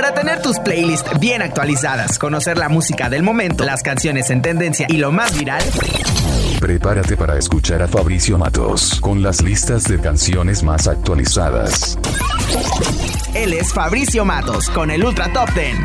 para tener tus playlists bien actualizadas, conocer la música del momento, las canciones en tendencia y lo más viral. Prepárate para escuchar a Fabricio Matos con las listas de canciones más actualizadas. Él es Fabricio Matos con el Ultra Top Ten.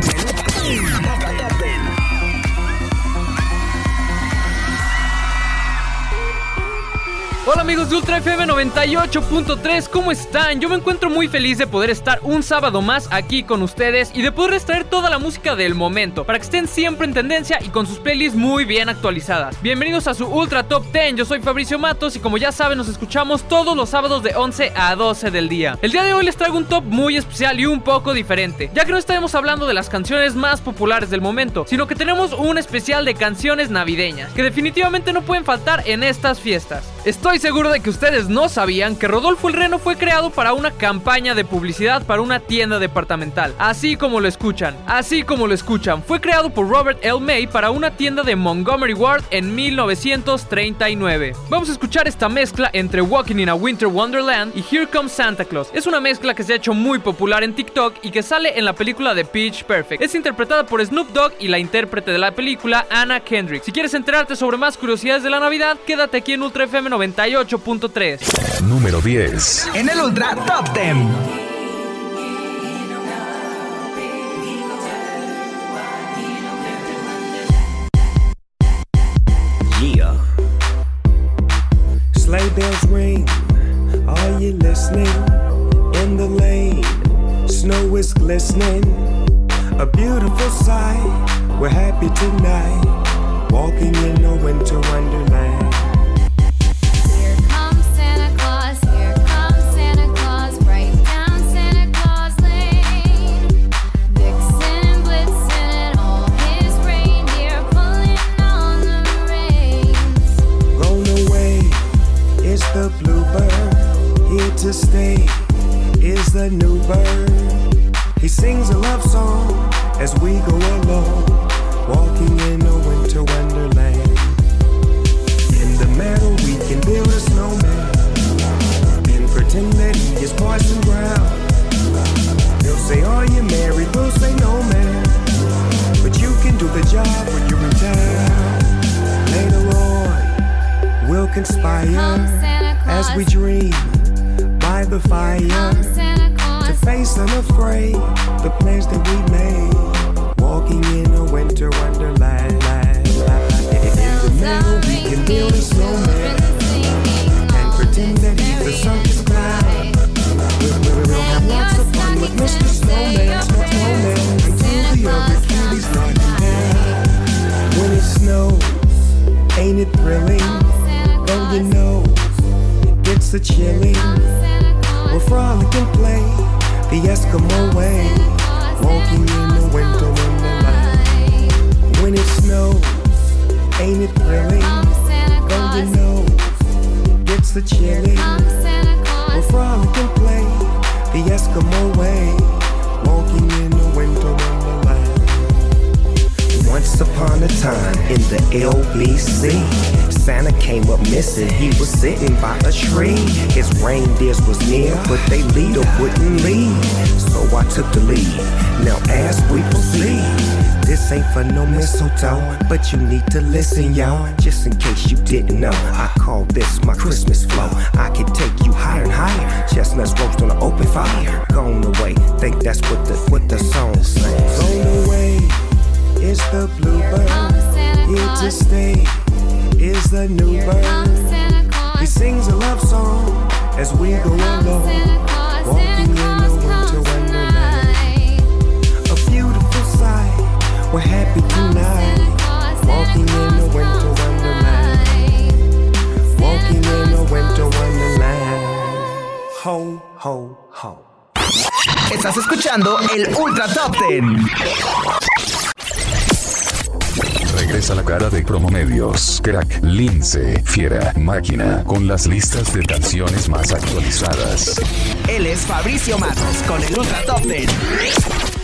Hola amigos de Ultra FM 98.3, ¿cómo están? Yo me encuentro muy feliz de poder estar un sábado más aquí con ustedes y de poder extraer toda la música del momento para que estén siempre en tendencia y con sus playlists muy bien actualizadas. Bienvenidos a su Ultra Top 10, yo soy Fabricio Matos y como ya saben nos escuchamos todos los sábados de 11 a 12 del día. El día de hoy les traigo un top muy especial y un poco diferente, ya que no estaremos hablando de las canciones más populares del momento, sino que tenemos un especial de canciones navideñas, que definitivamente no pueden faltar en estas fiestas. Estoy seguro de que ustedes no sabían que Rodolfo el Reno fue creado para una campaña de publicidad para una tienda departamental. Así como lo escuchan, así como lo escuchan, fue creado por Robert L. May para una tienda de Montgomery Ward en 1939. Vamos a escuchar esta mezcla entre Walking in a Winter Wonderland y Here Comes Santa Claus. Es una mezcla que se ha hecho muy popular en TikTok y que sale en la película de Pitch Perfect. Es interpretada por Snoop Dogg y la intérprete de la película, Anna Kendrick. Si quieres enterarte sobre más curiosidades de la Navidad, quédate aquí en Ultra FM 98.3. Número 10. En el Ultra Top 10. Yeah. Sleigh bells ring. Are you listening? In the lane, snow is glistening. A beautiful sight. We're happy tonight. Walking in a winter wonderland. The new bird. He sings a love song as we go along, walking in a winter wonderland. In the meadow, we can build a snowman and pretend that he is Parson Brown. They'll say, Are you married? We'll say, No, man. But you can do the job when you're in town. Later on, we'll conspire Comes Santa Claus, as we dream by the fire. Face unafraid the plans that we made. Walking in a winter wonderland. In the middle, we can build a snowman and pretend that he's the circus clown. We'll, have lots of fun with Mr. Snowman, Snowman, until the other cuties knock him down. When it snows, ain't it thrilling? Though you know it's a chilling. The Eskimo way, walking in the winter wonderland. When it snows, ain't it thrilling? You know it's a chilling. We'll frolic and play the Eskimo way, Once upon a time in the LBC, Santa came up missing. He was sitting by a tree. His reindeers was near, but they leader wouldn't lead. So I took the lead. Now as we proceed, this ain't for no mistletoe, but you need to listen, y'all. Just in case you didn't know, I call this my Christmas flow. I can take you higher and higher. Chestnuts roast on an open fire. Gone away, think that's what the what the song says. Gone away is the bluebird. Here to stay is the new bird. He sings a love song as we go along, walking in a winter wonderland. A beautiful sight. We're happy tonight, walking in a winter wonderland. Walking in a winter wonderland. Ho, ho, ho. Estás escuchando el Ultra Top 10. Regresa la cara de Promomedios, Crack, Lince, Fiera, Máquina, con las listas de canciones más actualizadas. Él es Fabricio Matos con el Ultra Top 10.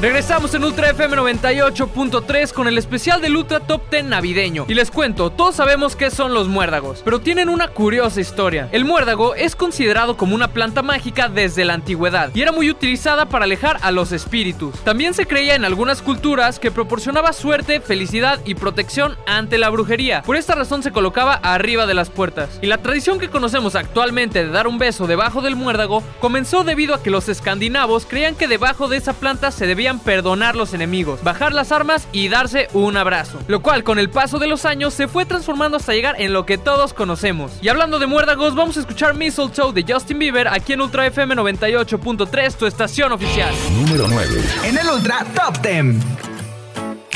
Regresamos en Ultra FM 98.3 con el especial del Ultra Top 10 navideño. Y les cuento, todos sabemos qué son los muérdagos, pero tienen una curiosa historia. El muérdago es considerado como una planta mágica desde la antigüedad y era muy utilizada para alejar a los espíritus. También se creía en algunas culturas que proporcionaba suerte, felicidad y protección ante la brujería. Por esta razón se colocaba arriba de las puertas. Y la tradición que conocemos actualmente de dar un beso debajo del muérdago comenzó debido a que los escandinavos creían que debajo de esa planta se debían perdonar los enemigos, bajar las armas y darse un abrazo. Lo cual con el paso de los años se fue transformando hasta llegar en lo que todos conocemos. Y hablando de muérdagos, vamos a escuchar Mistletoe de Justin Bieber aquí en Ultra FM 98.3, tu estación oficial. Número 9. En el Ultra Top 10.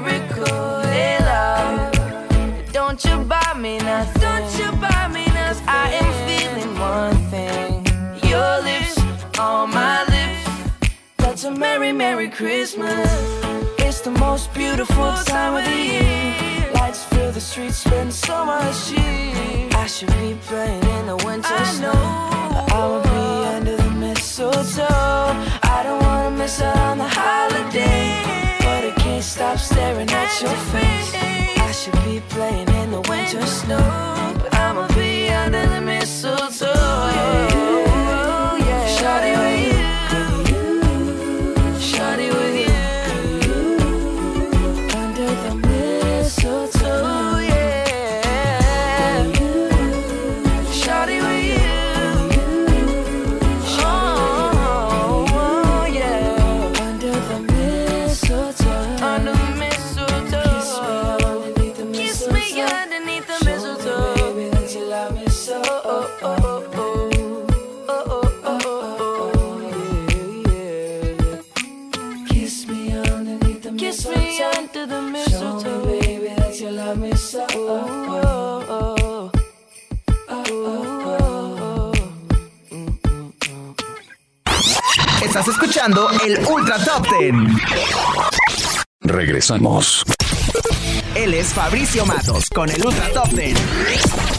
Miracle. Hey, love. Don't you buy me nothing. Don't you buy me nothing. I am feeling one thing. Your lips on my lips. That's a merry, merry Christmas. It's the most beautiful time of the year. Lights fill the streets, spend so much cheer. I should be playing your face. I should be playing in the winter snow. Escuchando el Ultra Top 10. Regresamos. Él es Fabricio Matos con el Ultra Top 10.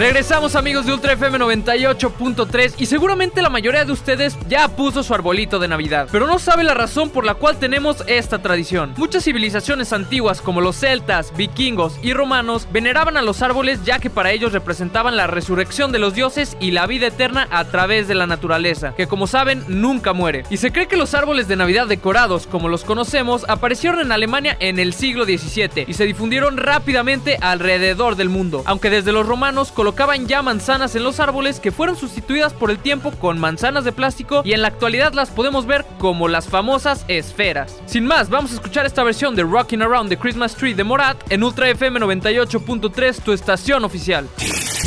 Regresamos amigos de Ultra FM 98.3 y seguramente la mayoría de ustedes ya puso su arbolito de Navidad, pero no sabe la razón por la cual tenemos esta tradición. Muchas civilizaciones antiguas como los celtas, vikingos y romanos veneraban a los árboles ya que para ellos representaban la resurrección de los dioses y la vida eterna a través de la naturaleza, que como saben nunca muere. Y se cree que los árboles de Navidad decorados como los conocemos aparecieron en Alemania en el siglo XVII y se difundieron rápidamente alrededor del mundo, aunque desde los romanos colocaban ya manzanas en los árboles que fueron sustituidas por el tiempo con manzanas de plástico y en la actualidad las podemos ver como las famosas esferas. Sin más, vamos a escuchar esta versión de Rocking Around the Christmas Tree de Morat en Ultra FM 98.3, tu estación oficial.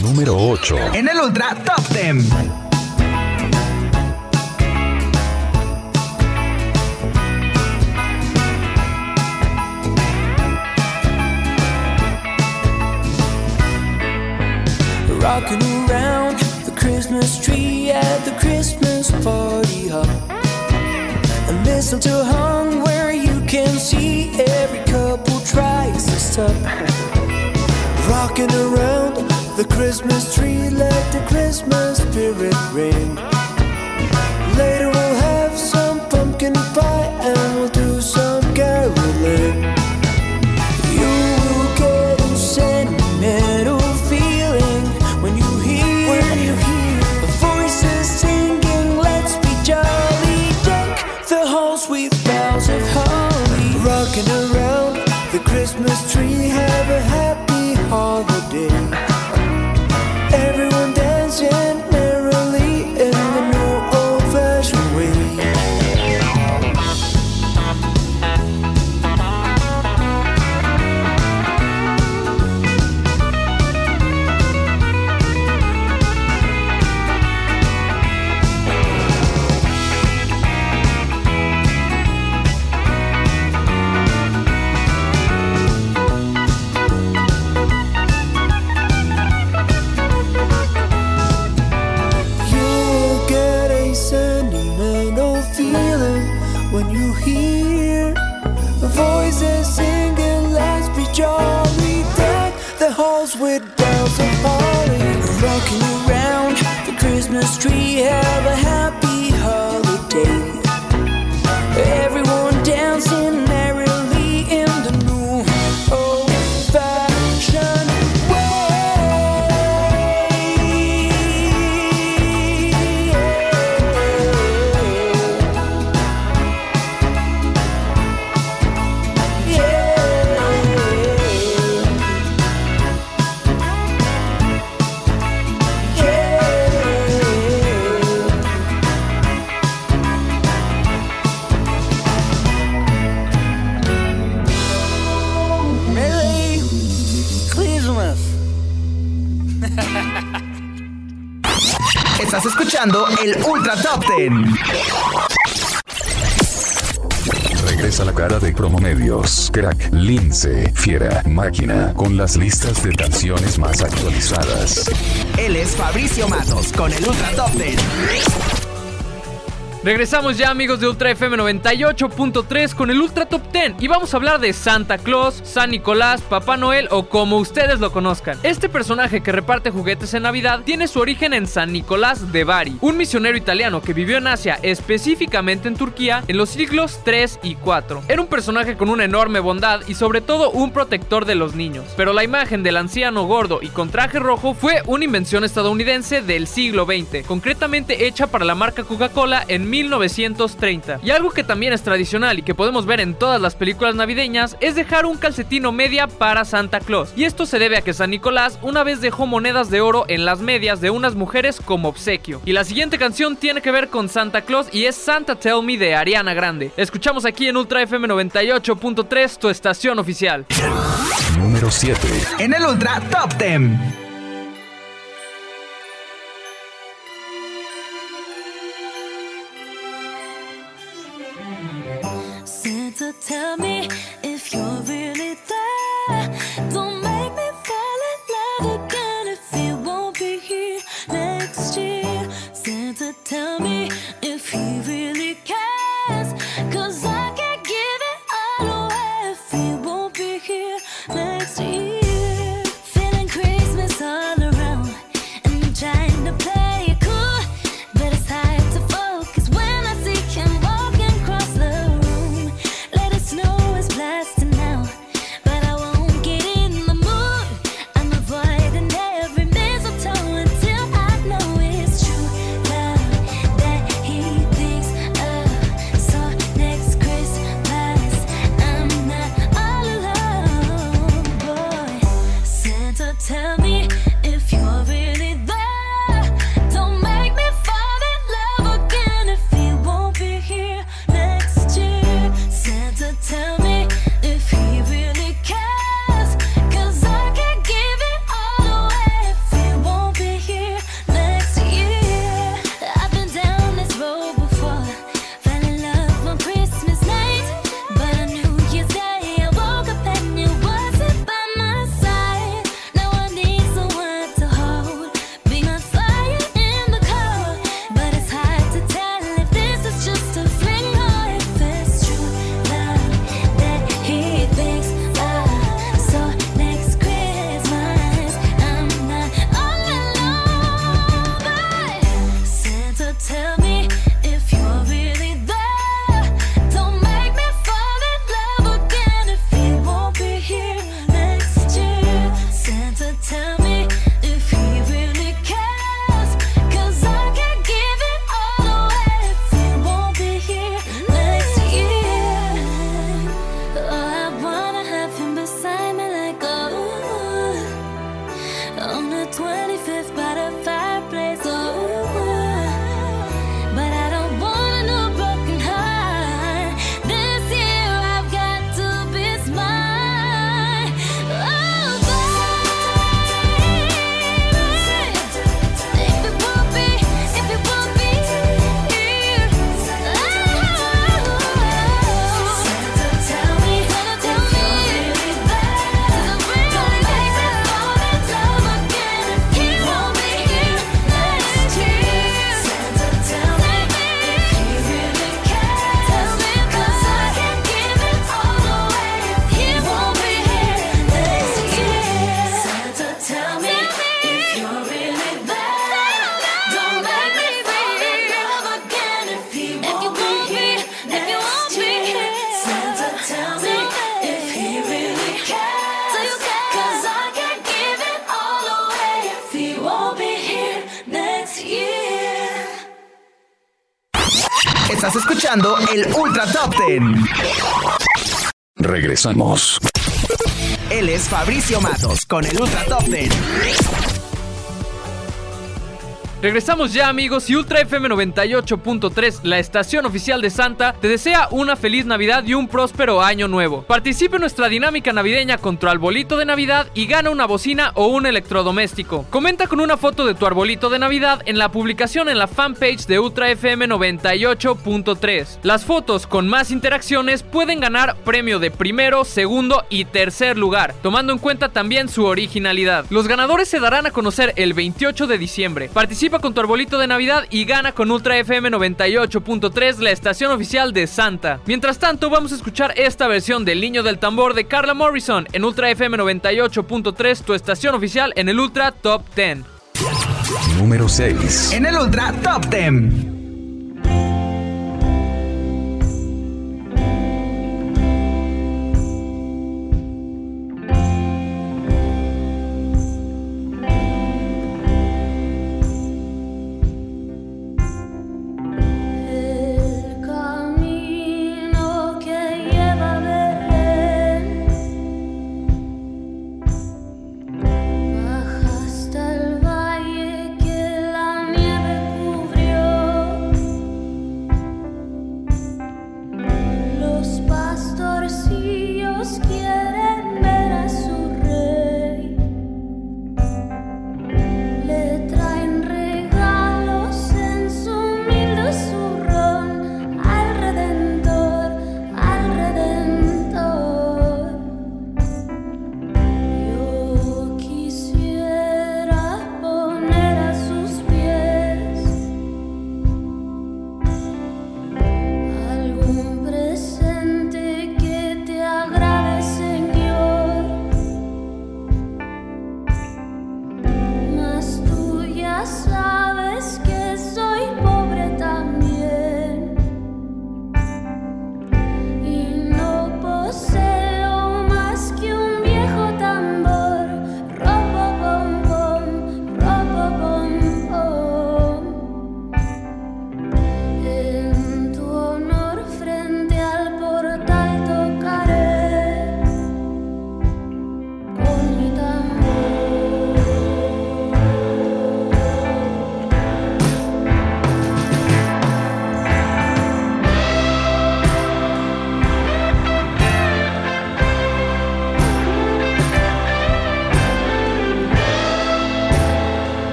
Número 8. En el Ultra Top 10. Rocking around the Christmas tree at the Christmas party hop. And mistletoe hung where you can see every couple tries to stop. Rocking around the Christmas tree, let the Christmas spirit ring. Holly. Rocking around the Christmas tree, have a Estás escuchando el Ultra Top Ten. Regresa la cara de Promomedios, Crack, Lince, Fiera, Máquina, con las listas de canciones más actualizadas. Él es Fabricio Matos con el Ultra Top Ten. Regresamos ya amigos de Ultra FM 98.3 con el Ultra Top 10 y vamos a hablar de Santa Claus, San Nicolás, Papá Noel o como ustedes lo conozcan. Este personaje que reparte juguetes en Navidad tiene su origen en San Nicolás de Bari, un misionero italiano que vivió en Asia, específicamente en Turquía, en los siglos 3 y 4. Era un personaje con una enorme bondad y sobre todo un protector de los niños. Pero la imagen del anciano gordo y con traje rojo fue una invención estadounidense del siglo XX, concretamente hecha para la marca Coca-Cola en 1930. Y algo que también es tradicional y que podemos ver en todas las películas navideñas es dejar un calcetín media para Santa Claus. Y esto se debe a que San Nicolás una vez dejó monedas de oro en las medias de unas mujeres como obsequio. Y la siguiente canción tiene que ver con Santa Claus y es Santa Tell Me de Ariana Grande. Escuchamos aquí en Ultra FM 98.3, tu estación oficial. Número 7. En el Ultra Top 10. Escuchando el Ultra Top Ten. Regresamos. Él es Fabricio Matos con el Ultra Top Ten. Regresamos ya amigos y Ultra FM 98.3, la estación oficial de Santa, te desea una feliz Navidad y un próspero año nuevo. Participe en nuestra dinámica navideña con tu arbolito de Navidad y gana una bocina o un electrodoméstico. Comenta con una foto de tu arbolito de Navidad en la publicación en la fanpage de Ultra FM 98.3. Las fotos con más interacciones pueden ganar premio de primero, segundo y tercer lugar, tomando en cuenta también su originalidad. Los ganadores se darán a conocer el 28 de diciembre. Con tu arbolito de Navidad y gana con Ultra FM 98.3, la estación oficial de Santa. Mientras tanto, vamos a escuchar esta versión del Niño del Tambor de Carla Morrison en Ultra FM 98.3, tu estación oficial en el Ultra Top 10. Número 6. En el Ultra Top 10.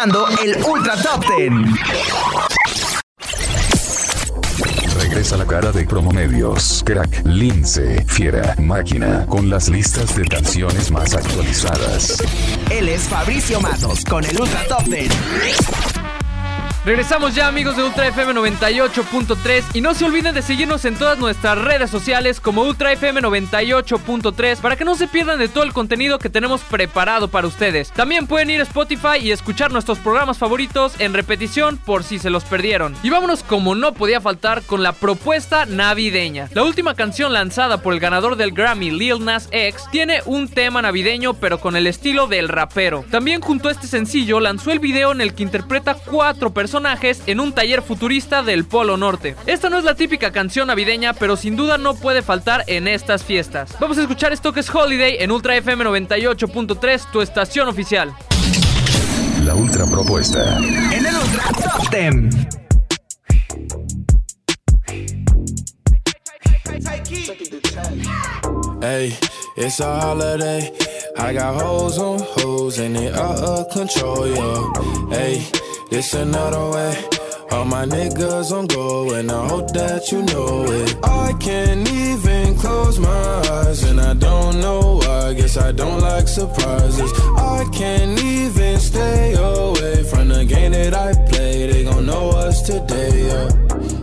Escuchando el Ultra Top Ten. Regresa la cara de Promomedios. Crack, Lince, Fiera, Máquina. Con las listas de canciones más actualizadas. Él es Fabricio Matos con el Ultra Top Ten. Regresamos ya amigos de Ultra FM 98.3 y no se olviden de seguirnos en todas nuestras redes sociales como Ultra FM 98.3 para que no se pierdan de todo el contenido que tenemos preparado para ustedes. También pueden ir a Spotify y escuchar nuestros programas favoritos en repetición por si se los perdieron. Y vámonos como no podía faltar con la propuesta navideña. La última canción lanzada por el ganador del Grammy Lil Nas X tiene un tema navideño pero con el estilo del rapero. También junto a este sencillo lanzó el video en el que interpreta cuatro personajes en un taller futurista del Polo Norte. Esta no es la típica canción navideña, pero sin duda no puede faltar en estas fiestas. Vamos a escuchar esto que es Holiday en Ultra FM 98.3, tu estación oficial. La ultra propuesta. En el Ultra Top Ten. Hey, it's a holiday. I got hoes on hoes and they out of control, yo. Hey, this another way. All my niggas on go and I hope that you know it. I can't even close my eyes and I don't know why. Guess I don't like surprises. I can't even stay away from the game that I play. They gon' know us today, yeah.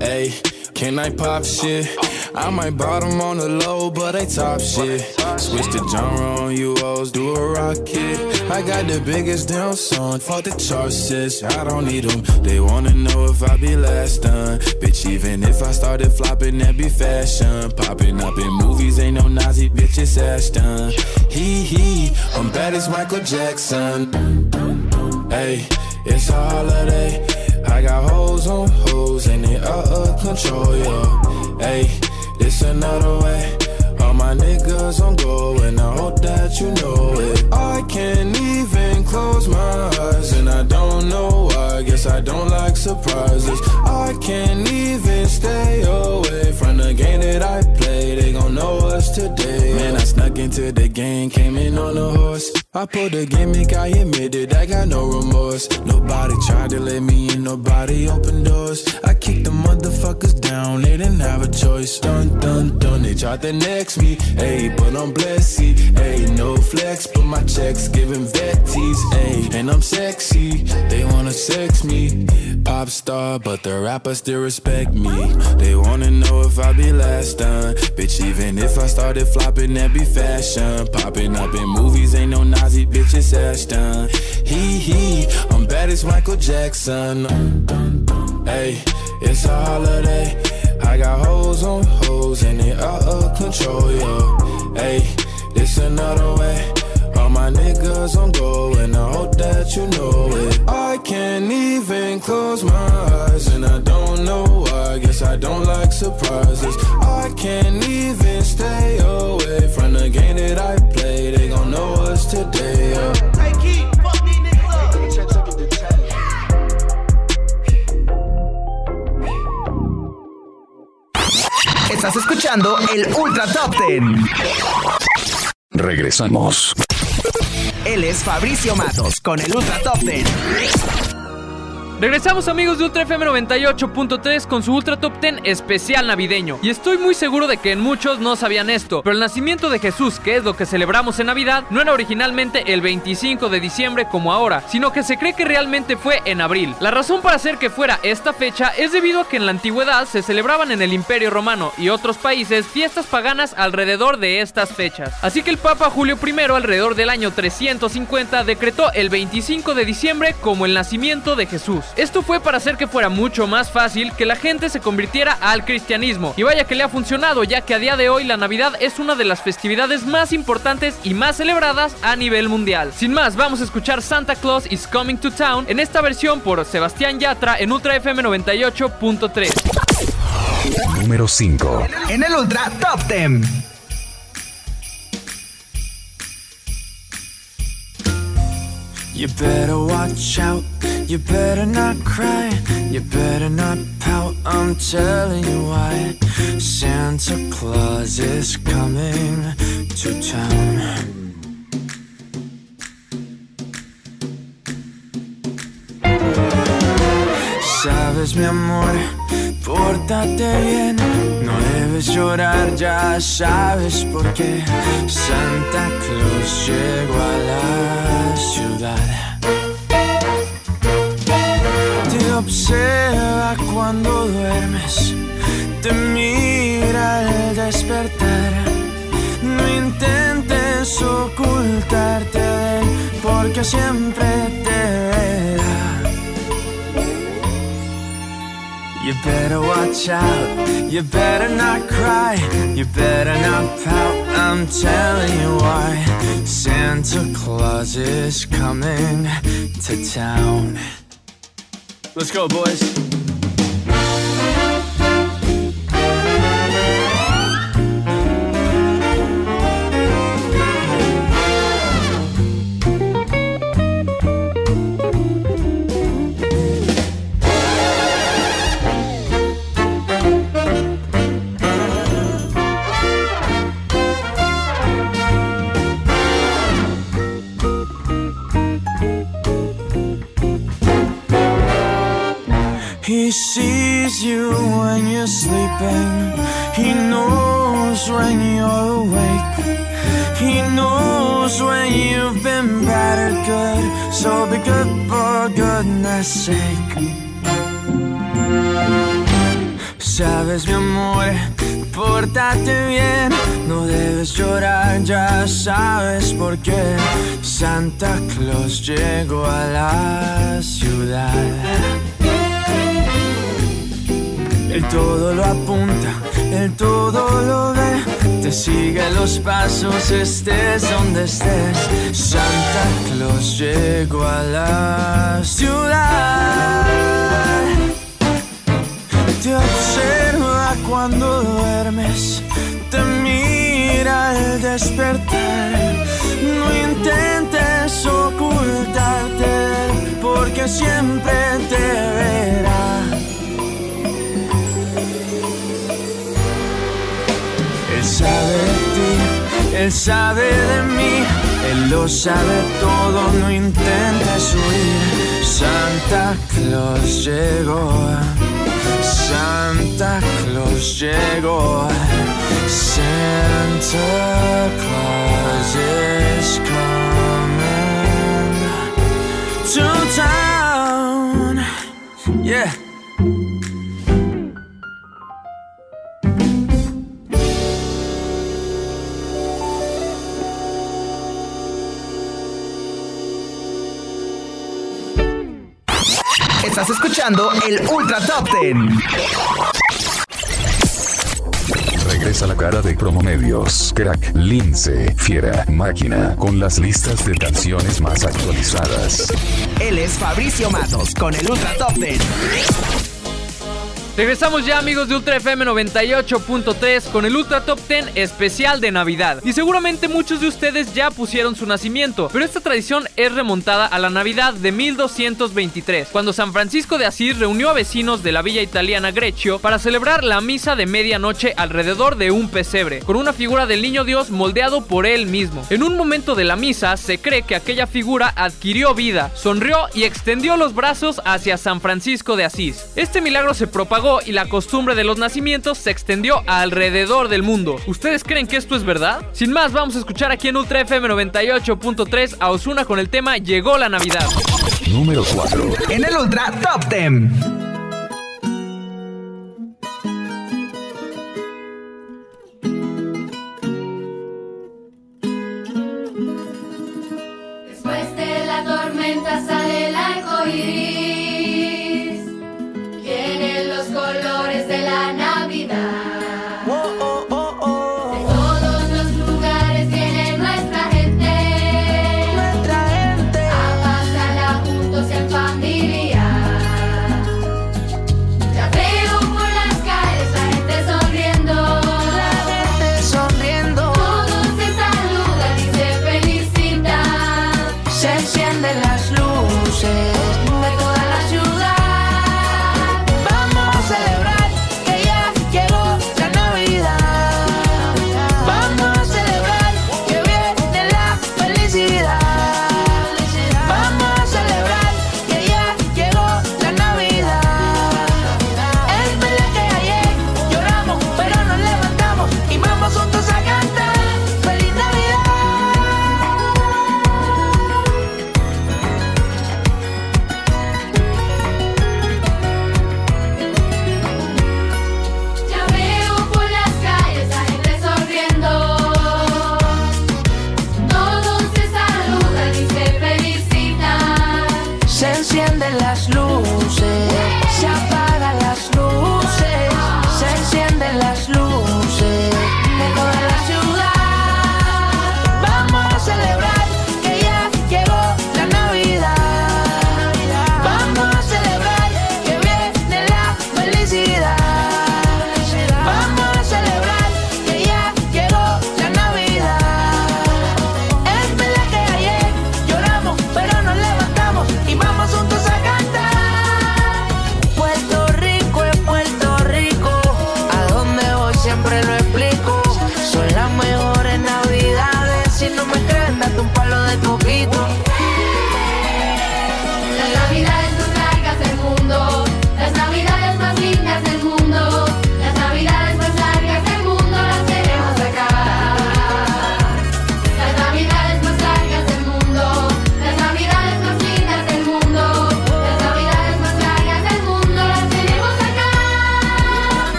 Hey, can I pop shit? I might bottom on the low, but they top shit. Switch the genre on you hoes, do a rocket. I got the biggest damn song, fuck the charts, sis. I don't need them. They wanna know if I be last done. Bitch, even if I started flopping, that be fashion. Popping up in movies, ain't no Nazi bitch, it's Ashton. Hee hee, I'm bad as Michael Jackson. Hey, it's a holiday. I got hoes on hoes and they out of control, yo. Hey, this another way. All my niggas on go and I hope that you know it. I can't even close my eyes and I don't know why. Guess I don't like surprises. I can't even stay away from the game that I play. They gon' know us today. Man, I snuck into the game, came in on a horse. I pulled the gimmick, I admitted I got no remorse. Nobody tried to let me in, nobody opened doors. I kicked the motherfuckers down, they didn't have a choice. Dun dun dun, they tried to next me. Hey, but I'm blessed, hey, no flex, but my checks giving vetties, hey, and I'm sexy. They wanna sex me, pop star, but the rappers still respect me. They wanna know if I be last done, bitch. Even if I started flopping, that be fashion. Popping up in movies, ain't no bitch, it's Ashton. Hee hee, I'm bad as Michael Jackson. Hey, it's a holiday. I got hoes on hoes and they out of control, yo. Hey, this another way. All my niggas on go and I hope that you know it. I can't even close my eyes and I don't know why. Guess I don't like surprises. I can't even stay away from the game that I play. They gon' know us today, yeah. Estás escuchando el Ultra Top Ten. Regresamos. Él es Fabricio Matos con el Ultra Top Ten. Regresamos amigos de Ultra FM 98.3 con su Ultra Top 10 especial navideño. Y estoy muy seguro de que en muchos no sabían esto, pero el nacimiento de Jesús, que es lo que celebramos en Navidad, no era originalmente el 25 de diciembre como ahora, sino que se cree que realmente fue en abril. La razón para hacer que fuera esta fecha es debido a que en la antigüedad se celebraban en el Imperio Romano y otros países fiestas paganas alrededor de estas fechas. Así que el Papa Julio I alrededor del año 350 decretó el 25 de diciembre como el nacimiento de Jesús. Esto fue para hacer que fuera mucho más fácil que la gente se convirtiera al cristianismo. Y vaya que le ha funcionado, ya que a día de hoy la Navidad es una de las festividades más importantes y más celebradas a nivel mundial. Sin más, vamos a escuchar Santa Claus is Coming to Town en esta versión por Sebastián Yatra en Ultra FM 98.3. Número 5. En el Ultra Top Ten. You better watch out, you better not cry, you better not pout, I'm telling you why. Santa Claus is coming to town. Sabes mi amor, pórtate bien, no debes llorar, ya sabes por qué. Santa Claus llegó a la ciudad. Observa cuando duermes, te mira al despertar. No intentes ocultarte de él, porque siempre te verá. You better watch out, you better not cry, you better not pout, I'm telling you why. Santa Claus is coming to town. Let's go, boys. He sees you when you're sleeping. He knows when you're awake. He knows when you've been bad or good. So be good for goodness sake. Sabes mi amor, pórtate bien. No debes llorar, ya sabes por qué. Santa Claus llegó a la ciudad. Él todo lo apunta, él todo lo ve. Te sigue los pasos, estés donde estés. Santa Claus llegó a la ciudad. Te observa cuando duermes, te mira al despertar. No intentes ocultarte, porque siempre te verá. Él sabe de ti, Él sabe de mí, Él lo sabe todo, no intentes huir. Santa Claus llegó, Santa Claus llegó, Santa escuchando el Ultra Top Ten. Regresa la cara de Promomedios, Crack, Lince, Fiera, Máquina, con las listas de canciones más actualizadas. Él es Fabricio Matos con el Ultra Top Ten. Regresamos ya amigos de Ultra FM 98.3 con el Ultra Top 10 especial de Navidad. Y seguramente muchos de ustedes ya pusieron su nacimiento, pero esta tradición es remontada a la Navidad de 1223, cuando San Francisco de Asís reunió a vecinos de la villa italiana Greccio para celebrar la misa de medianoche alrededor de un pesebre, con una figura del niño Dios moldeado por él mismo. En un momento de la misa se cree que aquella figura adquirió vida, sonrió y extendió los brazos hacia San Francisco de Asís. Este milagro se propagó y la costumbre de los nacimientos se extendió alrededor del mundo. ¿Ustedes creen que esto es verdad? Sin más, vamos a escuchar aquí en Ultra FM 98.3 a Osuna con el tema Llegó la Navidad. Número 4. En el Ultra Top 10.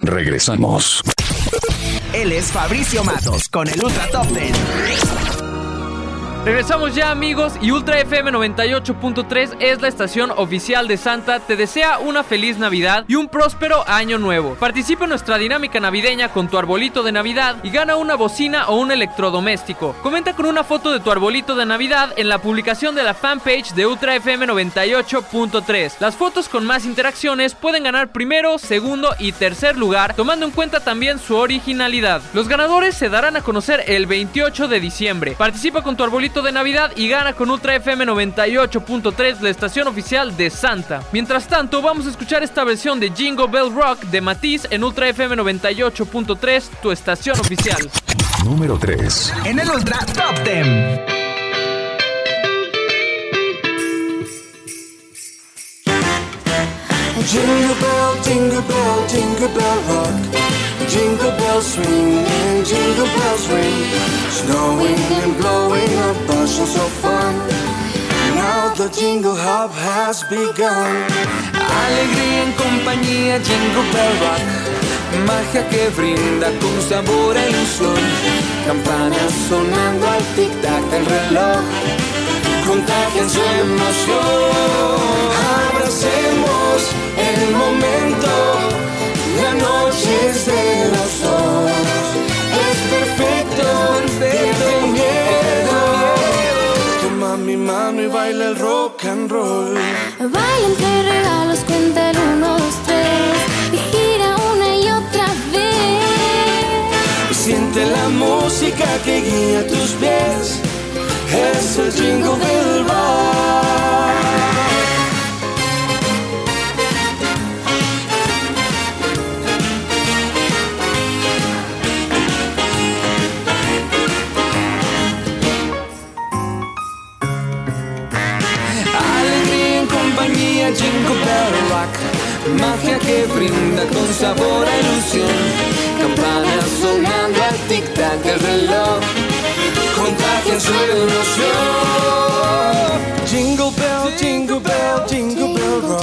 Regresamos. Él es Fabricio Matos con el Ultra Top Ten. Regresamos ya amigos y Ultra FM 98.3 es la estación oficial de Santa. Te desea una feliz Navidad y un próspero año nuevo. Participa en nuestra dinámica navideña con tu arbolito de Navidad y gana una bocina o un electrodoméstico. Comenta con una foto de tu arbolito de Navidad en la publicación de la fanpage de Ultra FM 98.3. Las fotos con más interacciones pueden ganar primero, segundo y tercer lugar, tomando en cuenta también su originalidad. Los ganadores se darán a conocer el 28 de diciembre. Participa con tu arbolito de Navidad y gana con Ultra FM 98.3, la estación oficial de Santa. Mientras tanto, vamos a escuchar esta versión de Jingle Bell Rock de Matiz en Ultra FM 98.3, tu estación oficial. Número 3. En el Ultra Top Ten. Jingle bell, jingle bell, jingle bell rock. Jingle bells swing and jingle bells ring. Snowing and blowing up bushels of fun. Now the jingle hop has begun. Alegría en compañía, Jingle Bell Rock. Magia que brinda con sabor e ilusión. Campanas sonando al tic-tac del reloj. Contagian su emoción. Abracemos el momento. Es perfecto, perfecto. el miedo. Toma mi mano y baila el rock and roll. Baila entre regalos, cuenta el uno, dos, tres y gira una y otra vez. Siente la música que guía tus pies. Es el jingle bell rock. Rock. Magia que brinda con sabor e ilusión. Campanas sonando al tic-tac del reloj. Contagian su emoción. Jingle bell, jingle bell, jingle bell rock.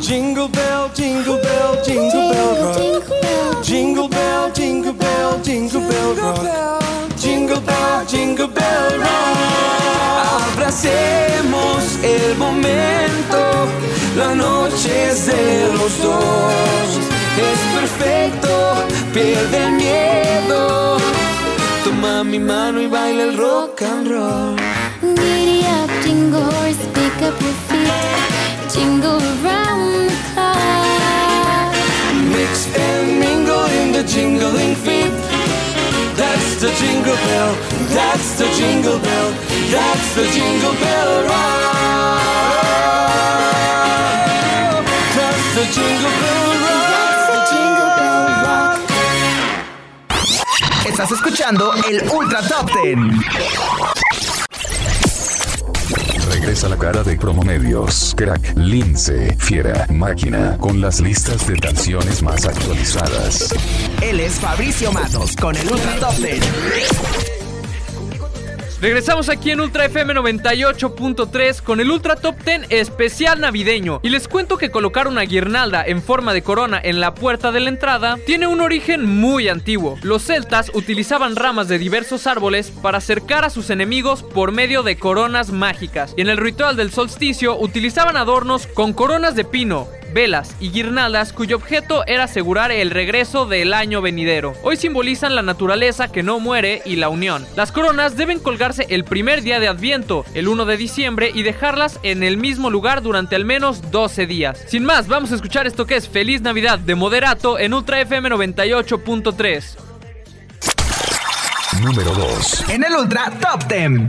Jingle bell, Jingle bell, jingle bell, rock. Jingle bell, jingle bell, jingle bell rock. Jingle bell, jingle bell rock. Abracemos el momento. La noche es de los dos. Es perfecto, pierde el miedo. Toma mi mano y baila el rock and roll. Giddy up, jingle horse, pick up your feet. Jingle around the clock. Mix and mingle in the jingling feet. That's the jingle bell. That's the jingle bell. That's the jingle bell rock. Estás escuchando el Ultra Top Ten. Regresa la cara de Promomedios. Crack, Lince, Fiera, Máquina. Con las listas de canciones más actualizadas. Él es Fabricio Matos con el Ultra Top Ten. Regresamos aquí en Ultra FM 98.3 con el Ultra Top 10 especial navideño. Y les cuento que colocar una guirnalda en forma de corona en la puerta de la entrada tiene un origen muy antiguo. Los celtas utilizaban ramas de diversos árboles para acercar a sus enemigos por medio de coronas mágicas. Y en el ritual del solsticio utilizaban adornos con coronas de pino, velas y guirnaldas cuyo objeto era asegurar el regreso del año venidero. Hoy simbolizan la naturaleza que no muere y la unión. Las coronas deben colgarse el primer día de Adviento, el 1 de diciembre, y dejarlas en el mismo lugar durante al menos 12 días. Sin más, vamos a escuchar esto que es Feliz Navidad de Moderato en Ultra FM 98.3. Número 2. En el Ultra Top Ten.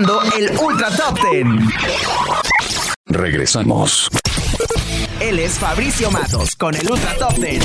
escuchando el Ultra Top Ten. Regresamos. Él es Fabricio Matos con el Ultra Top Ten.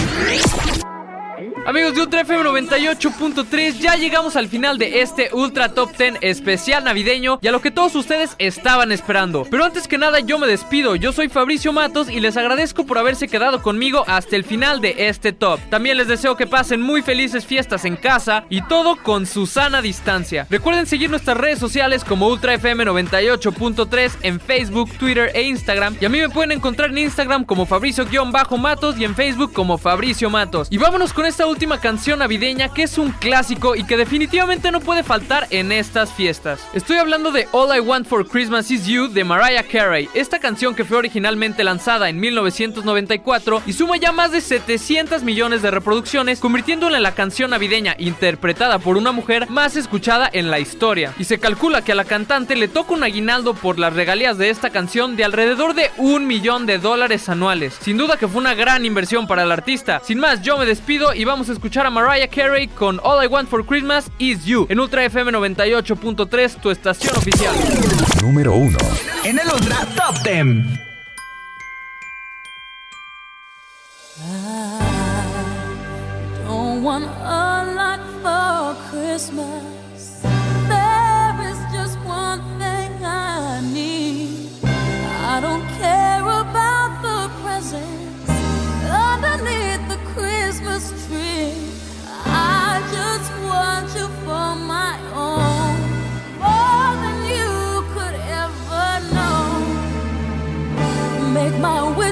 Amigos de Ultra FM 98.3, ya llegamos al final de este Ultra Top 10 especial navideño y a lo que todos ustedes estaban esperando. Pero antes que nada yo me despido, yo soy Fabricio Matos y les agradezco por haberse quedado conmigo hasta el final de este top. También les deseo que pasen muy felices fiestas en casa y todo con su sana distancia. Recuerden seguir nuestras redes sociales como Ultra FM 98.3 en Facebook, Twitter e Instagram y a mí me pueden encontrar en Instagram como Fabricio-Matos y en Facebook como Fabricio Matos. Y vámonos con esta última canción navideña que es un clásico y que definitivamente no puede faltar en estas fiestas. Estoy hablando de All I Want for Christmas Is You de Mariah Carey. Esta canción que fue originalmente lanzada en 1994 y suma ya más de 700 millones de reproducciones, convirtiéndola en la canción navideña interpretada por una mujer más escuchada en la historia. Y se calcula que a la cantante le toca un aguinaldo por las regalías de esta canción de alrededor de un millón de dólares anuales. Sin duda que fue una gran inversión para el artista. Sin más, yo me despido y vamos a escuchar a Mariah Carey con All I Want for Christmas Is You en Ultra FM 98.3, tu estación oficial. Número 1. En el Ultra Top Ten. Don't want a lot for Christmas.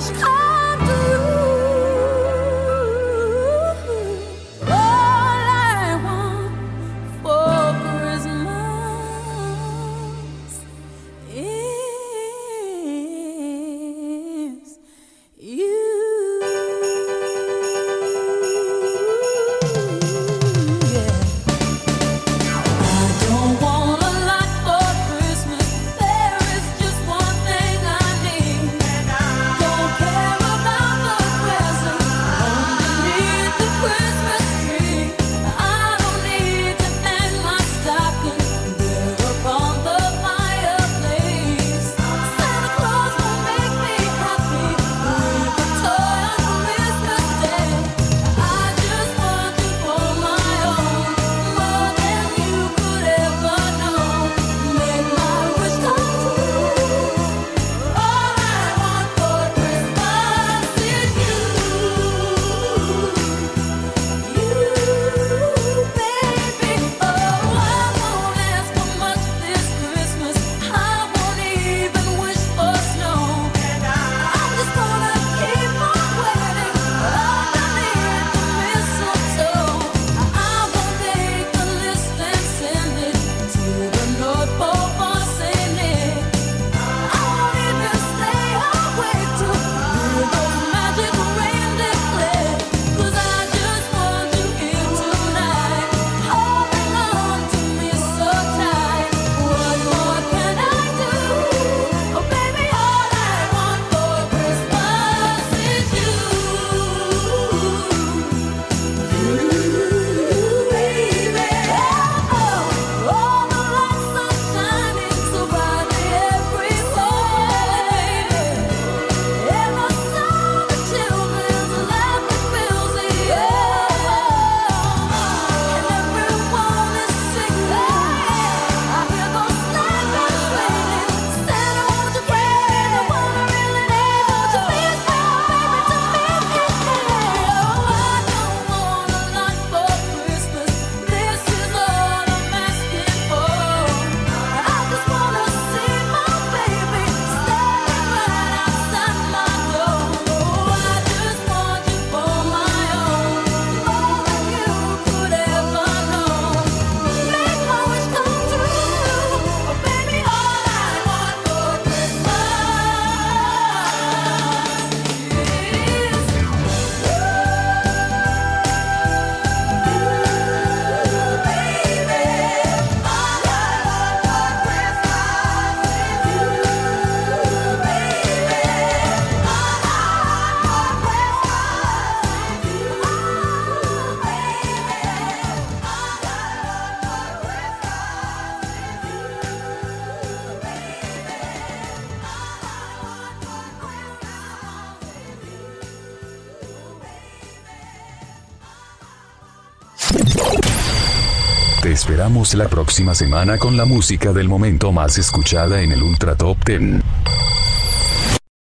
Oh. La próxima semana con la música del momento más escuchada en el Ultra Top Ten.